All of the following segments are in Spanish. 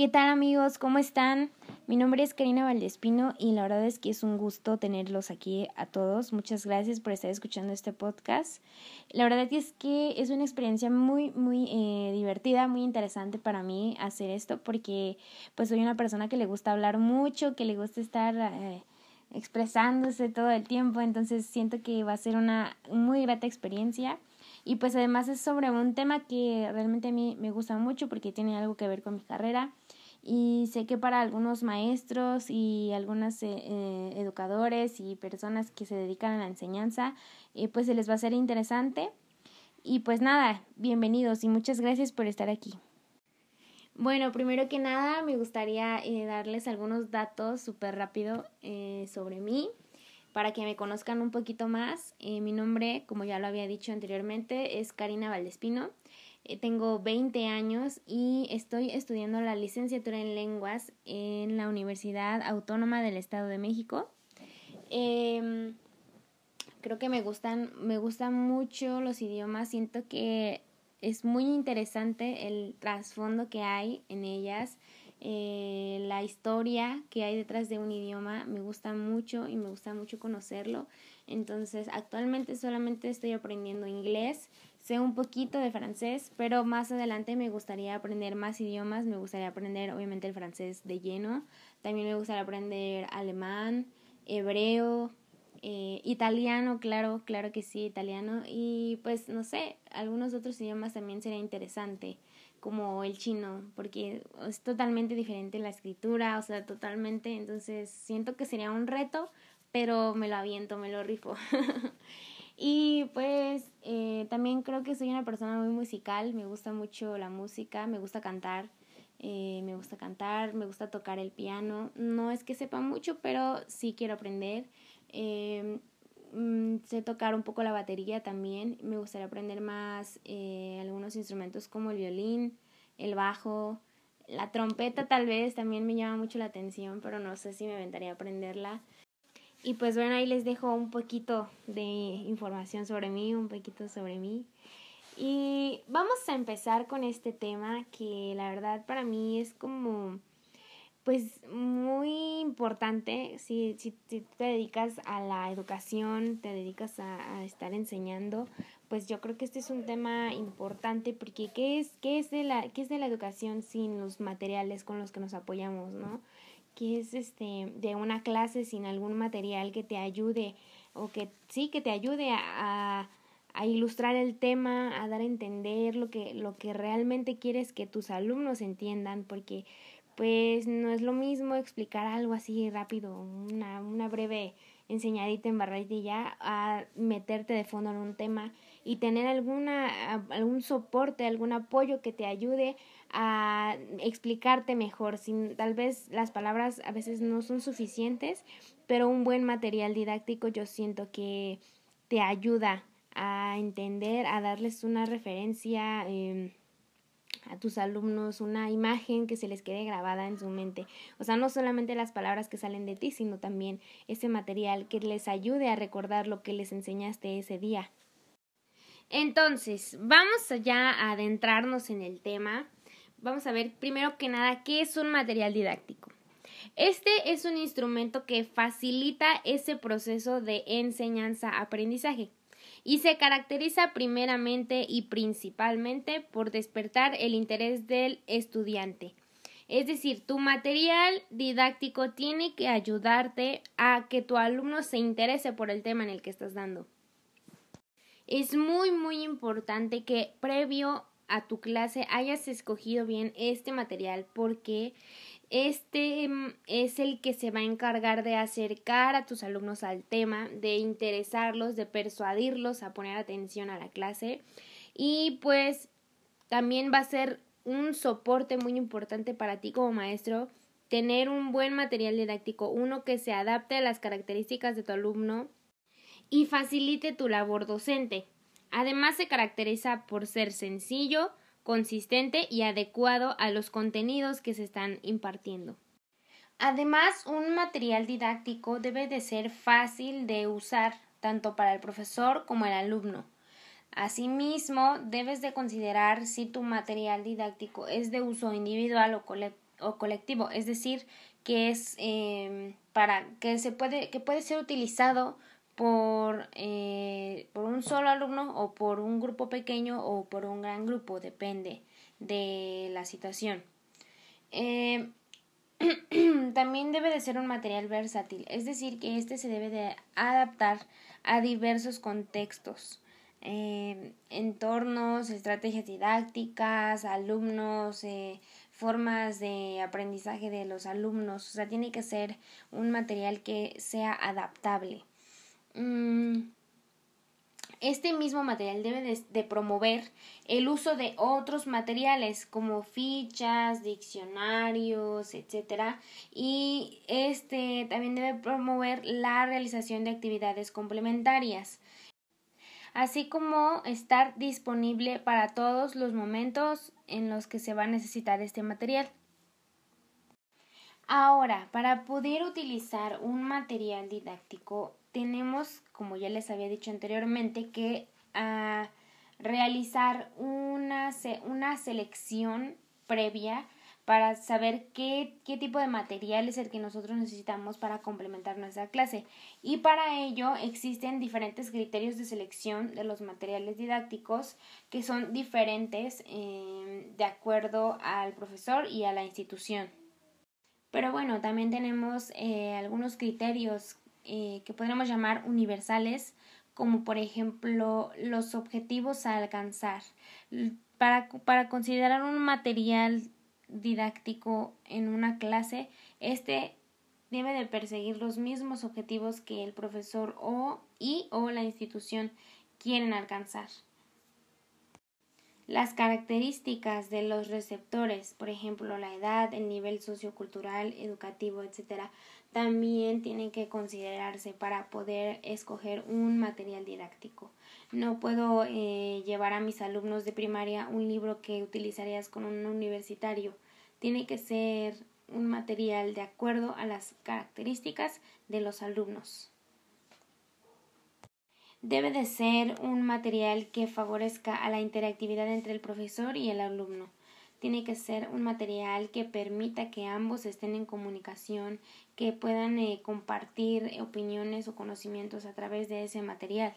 ¿Qué tal amigos? ¿Cómo están? Mi nombre es Karina Valdespino y la verdad es que es un gusto tenerlos aquí a todos. Muchas gracias por estar escuchando este podcast. La verdad es que es una experiencia muy, muy eh, divertida, muy interesante para mí hacer esto porque pues soy una persona que le gusta hablar mucho, que le gusta estar... Eh, expresándose todo el tiempo, entonces siento que va a ser una muy grata experiencia y pues además es sobre un tema que realmente a mí me gusta mucho porque tiene algo que ver con mi carrera. Y sé que para algunos maestros y algunos eh, eh, educadores y personas que se dedican a la enseñanza eh, pues se les va a ser interesante. Y pues nada, bienvenidos y muchas gracias por estar aquí. Bueno, primero que nada me gustaría darles algunos datos súper rápido sobre mí para que me conozcan un poquito más. mi nombre, como ya lo había dicho anteriormente, es Karina Valdespino. Eh, tengo 20 años y estoy estudiando la licenciatura en lenguas en la Universidad Autónoma del Estado de México. Em, creo que me gustan, me gustan mucho los idiomas, siento que es muy interesante el trasfondo que hay en ellas, eh, la historia que hay detrás de un idioma, me gusta mucho y me gusta mucho conocerlo. Entonces, actualmente solamente estoy aprendiendo inglés sé un poquito de francés, pero más adelante me gustaría aprender más idiomas, me gustaría aprender obviamente el francés de lleno, también me gustaría aprender alemán, hebreo, eh, italiano, claro, claro que sí, italiano, y pues no sé, algunos otros idiomas también sería interesante, como el chino, porque es totalmente diferente la escritura, o sea, totalmente, entonces siento que sería un reto, pero me lo aviento, me lo rifo. Y pues eh, también creo que soy una persona muy musical, me gusta mucho la música, me gusta cantar, eh, me gusta cantar, me gusta tocar el piano. No es que sepa mucho, pero sí quiero aprender. Eh, mm, sé tocar un poco la batería también, me gustaría aprender más algunos instrumentos como el violín, el bajo, la trompeta tal vez también me llama mucho la atención, pero no sé si me aventaría a aprenderla. Y pues bueno, ahí les dejo un poquito de información sobre mí, un poquito sobre mí. Y vamos a empezar con este tema que la verdad para mí es como pues muy importante si, si, si te dedicas a la educación, te dedicas a, a, estar enseñando, pues yo creo que este es un tema importante porque ¿qué es, qué es, de la, qué es de la educación sin los materiales con los que nos apoyamos, ¿no? que es este de una clase sin algún material que te ayude o que sí que te ayude a, a, ilustrar el tema, a dar a entender lo que lo que realmente quieres que tus alumnos entiendan, porque pues no es lo mismo explicar algo así rápido, una, una breve enseñadita en ya a meterte de fondo en un tema y tener alguna algún soporte, algún apoyo que te ayude a explicarte mejor. Sin, tal vez las palabras a veces no son suficientes, pero un buen material didáctico yo siento que te ayuda a entender, a darles una referencia eh, a tus alumnos, una imagen que se les quede grabada en su mente. O sea, no solamente las palabras que salen de ti, sino también ese material que les ayude a recordar lo que les enseñaste ese día. Entonces, vamos ya a adentrarnos en el tema vamos a ver primero que nada qué es un material didáctico. Este es un instrumento que facilita ese proceso de enseñanza-aprendizaje y se caracteriza primeramente y principalmente por despertar el interés del estudiante. Es decir, tu material didáctico tiene que ayudarte a que tu alumno se interese por el tema en el que estás dando. Es muy muy importante que previo a tu clase hayas escogido bien este material porque este mm, es el que se va a encargar de acercar a tus alumnos al tema, de interesarlos, de persuadirlos a poner atención a la clase y pues también va a ser un soporte muy importante para ti como maestro tener un buen material didáctico, uno que se adapte a las características de tu alumno y facilite tu labor docente. Además se caracteriza por ser sencillo, consistente y adecuado a los contenidos que se están impartiendo. Además, un material didáctico debe de ser fácil de usar tanto para el profesor como el alumno. Asimismo, debes de considerar si tu material didáctico es de uso individual o colectivo, es decir, que es em, para que se puede que puede ser utilizado por, eh, por un solo alumno o por un grupo pequeño o por un gran grupo, depende de la situación. Em, también debe de ser un material versátil, es decir, que este se debe de adaptar a diversos contextos, em, entornos, estrategias didácticas, alumnos, eh, formas de aprendizaje de los alumnos, o sea, tiene que ser un material que sea adaptable. Mm, este mismo material debe de, promover el uso de otros materiales como fichas, diccionarios, etcétera, y este también debe promover la realización de actividades complementarias, así como estar disponible para todos los momentos en los que se va a necesitar este material. Ahora, para poder utilizar un material didáctico tenemos, como ya les había dicho anteriormente, que ah, realizar una, una selección previa para saber qué, qué, tipo de material es el que nosotros necesitamos para complementar nuestra clase. Y para ello existen diferentes criterios de selección de los materiales didácticos que son diferentes eh, de acuerdo al profesor y a la institución. Pero bueno, también tenemos eh, algunos criterios eh, que podríamos llamar universales, como por ejemplo los objetivos a alcanzar. Para, para considerar un material didáctico en una clase, este debe de perseguir los mismos objetivos que el profesor o y o la institución quieren alcanzar. Las características de los receptores, por ejemplo, la edad, el nivel sociocultural, educativo, etc., también tienen que considerarse para poder escoger un material didáctico. No puedo eh, llevar a mis alumnos de primaria un libro que utilizarías con un universitario. Tiene que ser un material de acuerdo a las características de los alumnos. Debe de ser un material que favorezca a la interactividad entre el profesor y el alumno tiene que ser un material que permita que ambos estén en comunicación, que puedan eh, compartir opiniones o conocimientos a través de ese material.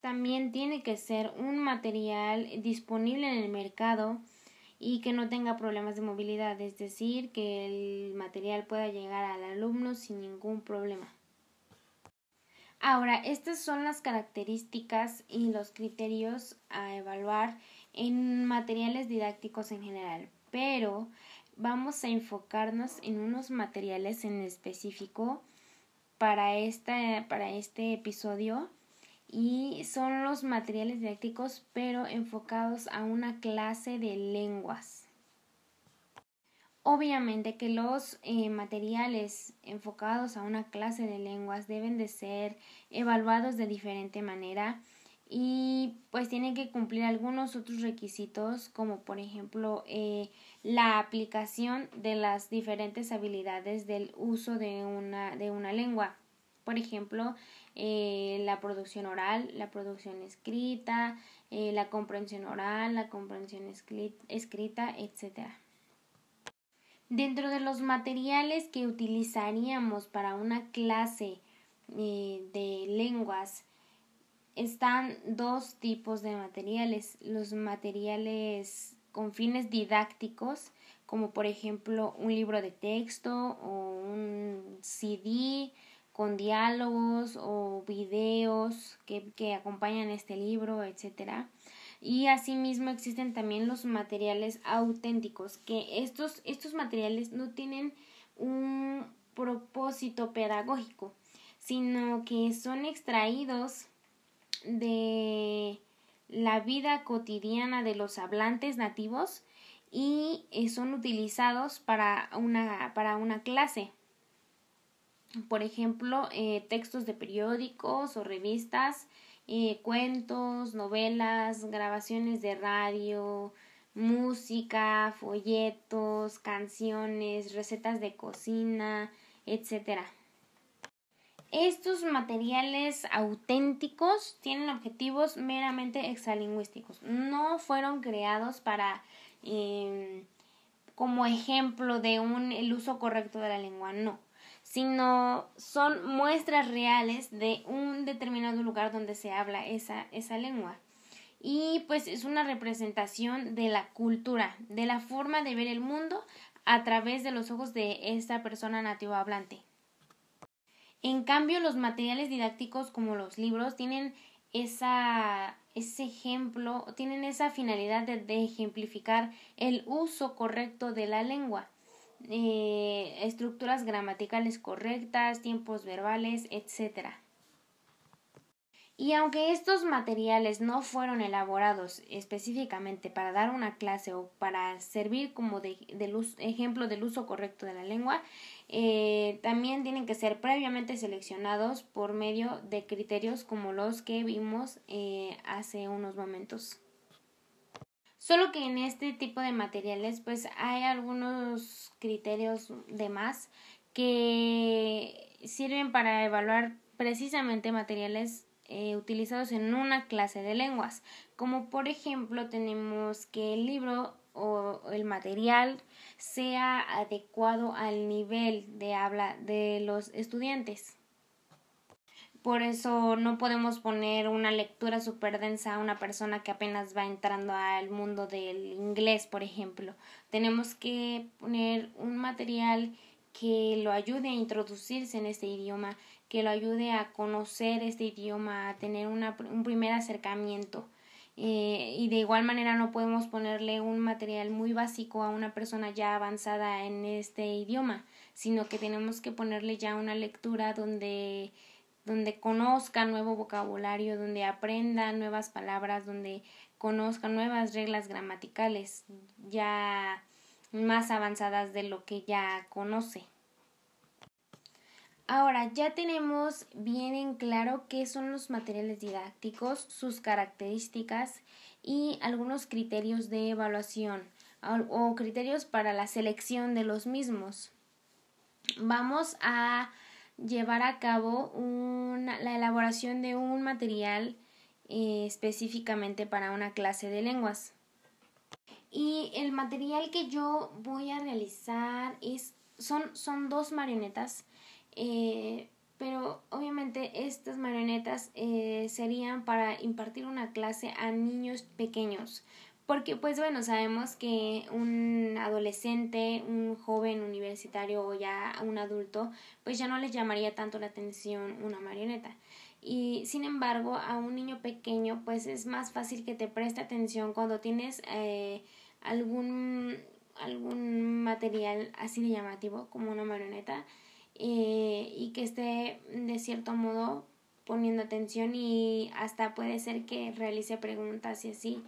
También tiene que ser un material disponible en el mercado y que no tenga problemas de movilidad, es decir, que el material pueda llegar al alumno sin ningún problema. Ahora, estas son las características y los criterios a evaluar en materiales didácticos en general, pero vamos a enfocarnos en unos materiales en específico para, para este episodio y son los materiales didácticos pero enfocados a una clase de lenguas. Obviamente que los eh, materiales enfocados a una clase de lenguas deben de ser evaluados de diferente manera y pues tienen que cumplir algunos otros requisitos como por ejemplo eh, la aplicación de las diferentes habilidades del uso de una, de una lengua. Por ejemplo eh, la producción oral la producción escrita la comprensión oral la comprensión escrita etcétera dentro de los materiales que utilizaríamos para una clase de lenguas están dos tipos de materiales. Los materiales con fines didácticos, como por ejemplo un libro de texto o un CD con diálogos o videos que, que acompañan este libro, etcétera. Y asimismo existen también los materiales auténticos, que estos, estos materiales no tienen un propósito pedagógico, sino que son extraídos de la vida cotidiana de los hablantes nativos y eh, son utilizados para una, para una clase. Por ejemplo, eh, textos de periódicos o revistas, eh, cuentos, novelas, grabaciones de radio, música, folletos, canciones, recetas de cocina, etcétera. Estos materiales auténticos tienen objetivos meramente exalingüísticos. No fueron creados para em, como ejemplo de un el uso correcto de la lengua, no, sino son muestras reales de un determinado lugar donde se habla esa, esa lengua. Y pues es una representación de la cultura, de la forma de ver el mundo a través de los ojos de esta persona nativo hablante. En cambio, los materiales didácticos como los libros tienen esa, ese ejemplo, tienen esa finalidad de, ejemplificar el uso correcto de la lengua, eh, estructuras gramaticales correctas, tiempos verbales, etc. Y aunque estos materiales no fueron elaborados específicamente para dar una clase o para servir como de, ejemplo del uso correcto de la lengua, eh, también tienen que ser previamente seleccionados por medio de criterios como los que vimos eh, hace unos momentos. Solo que en este tipo de materiales pues hay algunos criterios de más que sirven para evaluar precisamente materiales eh, utilizados en una clase de lenguas, como por ejemplo tenemos que el libro o el material sea adecuado al nivel de habla de los estudiantes. Por eso no podemos poner una lectura súper densa a una persona que apenas va entrando al mundo del inglés, por ejemplo. Tenemos que poner un material que lo ayude a introducirse en este idioma, que lo ayude a conocer este idioma, a tener una, un primer acercamiento. Eh, y de igual manera no podemos ponerle un material muy básico a una persona ya avanzada en este idioma, sino que tenemos que ponerle ya una lectura donde donde conozca nuevo vocabulario, donde aprenda nuevas palabras, donde conozca nuevas reglas gramaticales ya más avanzadas de lo que ya conoce. Ahora ya tenemos bien en claro qué son los materiales didácticos, sus características y algunos criterios de evaluación o criterios para la selección de los mismos. Vamos a llevar a cabo la elaboración de un material eh, específicamente para una clase de lenguas. Y el material que yo voy a realizar es, son, son dos marionetas eh, pero obviamente estas marionetas eh, serían para impartir una clase a niños pequeños. Porque pues bueno, sabemos que un adolescente, un joven universitario o ya un adulto, pues ya no les llamaría tanto la atención una marioneta. Y sin embargo, a un niño pequeño, pues es más fácil que te preste atención cuando tienes eh, algún, algún material así de llamativo como una marioneta eh, y que esté de cierto modo poniendo atención y hasta puede ser que realice preguntas y así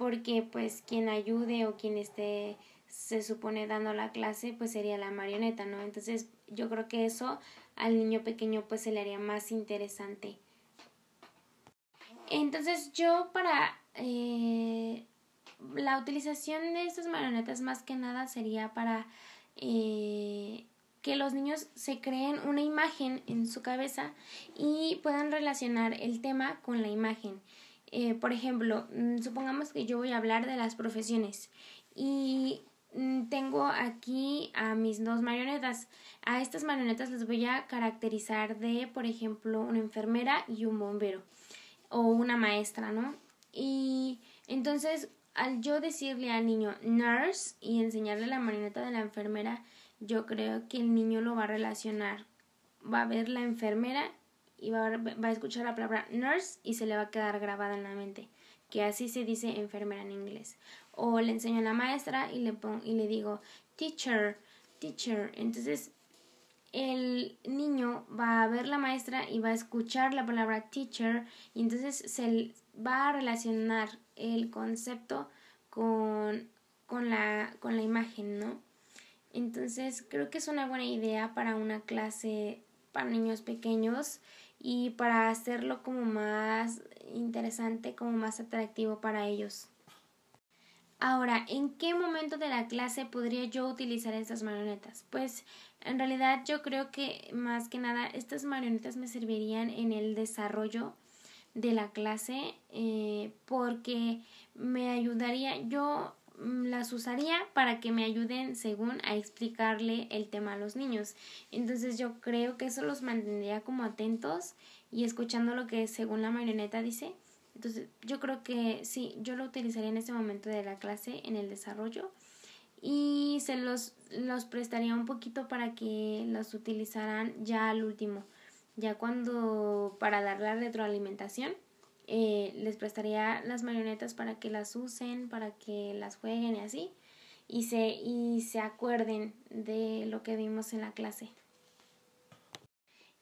porque pues quien ayude o quien esté se supone dando la clase pues sería la marioneta no entonces yo creo que eso al niño pequeño pues se le haría más interesante entonces yo para eh, la utilización de estas marionetas más que nada sería para eh, que los niños se creen una imagen en su cabeza y puedan relacionar el tema con la imagen. Eh, por ejemplo, mm, supongamos que yo voy a hablar de las profesiones y mm, tengo aquí a mis dos marionetas. A estas marionetas les voy a caracterizar de, por ejemplo, una enfermera y un bombero o una maestra, ¿no? Y entonces, al yo decirle al niño nurse y enseñarle la marioneta de la enfermera, yo creo que el niño lo va a relacionar. Va a ver la enfermera y va a, escuchar la palabra nurse y se le va a quedar grabada en la mente, que así se dice enfermera en inglés. O le enseño a la maestra y le, pongo, y le digo teacher, teacher. Entonces el niño va a ver la maestra y va a escuchar la palabra teacher y entonces se va a relacionar el concepto con, con, la, con la imagen, ¿no? Entonces creo que es una buena idea para una clase para niños pequeños y para hacerlo como más interesante, como más atractivo para ellos. Ahora, ¿en qué momento de la clase podría yo utilizar estas marionetas? Pues en realidad yo creo que más que nada estas marionetas me servirían en el desarrollo de la clase eh, porque me ayudaría yo las usaría para que me ayuden según a explicarle el tema a los niños. Entonces yo creo que eso los mantendría como atentos y escuchando lo que según la marioneta dice. Entonces yo creo que sí, yo lo utilizaría en este momento de la clase en el desarrollo y se los, los prestaría un poquito para que los utilizaran ya al último, ya cuando para dar la retroalimentación eh, les prestaría las marionetas para que las usen, para que las jueguen y así, y se, y se acuerden de lo que vimos en la clase.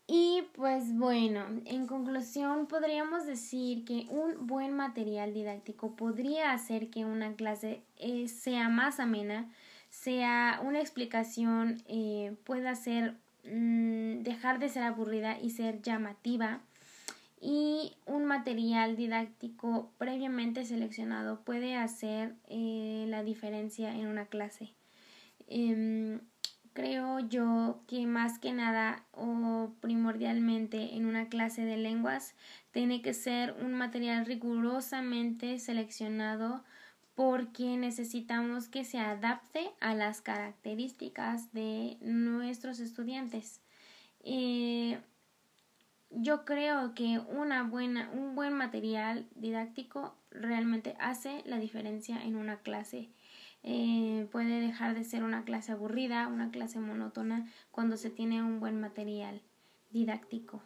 Y pues bueno, en conclusión podríamos decir que un buen material didáctico podría hacer que una clase eh, sea más amena, sea una explicación eh, pueda ser mm, dejar de ser aburrida y ser llamativa y un material didáctico previamente seleccionado puede hacer eh, la diferencia en una clase. Em, creo yo que más que nada o primordialmente en una clase de lenguas tiene que ser un material rigurosamente seleccionado porque necesitamos que se adapte a las características de nuestros estudiantes. Eh, yo creo que una buena, un buen material didáctico realmente hace la diferencia en una clase. Eh, puede dejar de ser una clase aburrida, una clase monótona, cuando se tiene un buen material didáctico.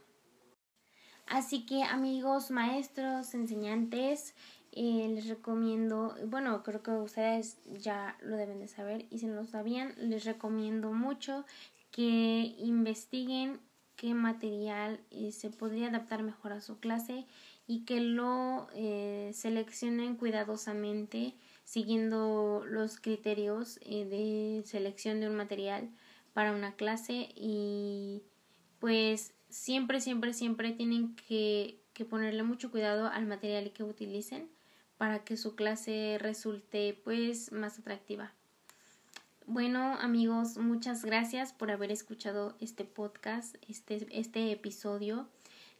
Así que amigos, maestros, enseñantes, eh, les recomiendo, bueno, creo que ustedes ya lo deben de saber y si no lo sabían, les recomiendo mucho que investiguen qué material eh, se podría adaptar mejor a su clase y que lo eh, seleccionen cuidadosamente siguiendo los criterios eh, de selección de un material para una clase y pues siempre siempre siempre tienen que, que ponerle mucho cuidado al material que utilicen para que su clase resulte pues más atractiva. Bueno, amigos, muchas gracias por haber escuchado este podcast, este, este episodio.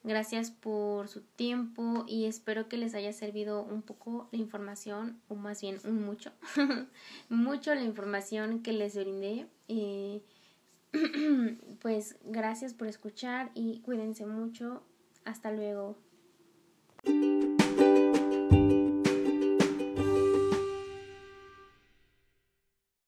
Gracias por su tiempo y espero que les haya servido un poco la información, o más bien un mucho, mucho la información que les brindé. Eh, pues gracias por escuchar y cuídense mucho. Hasta luego.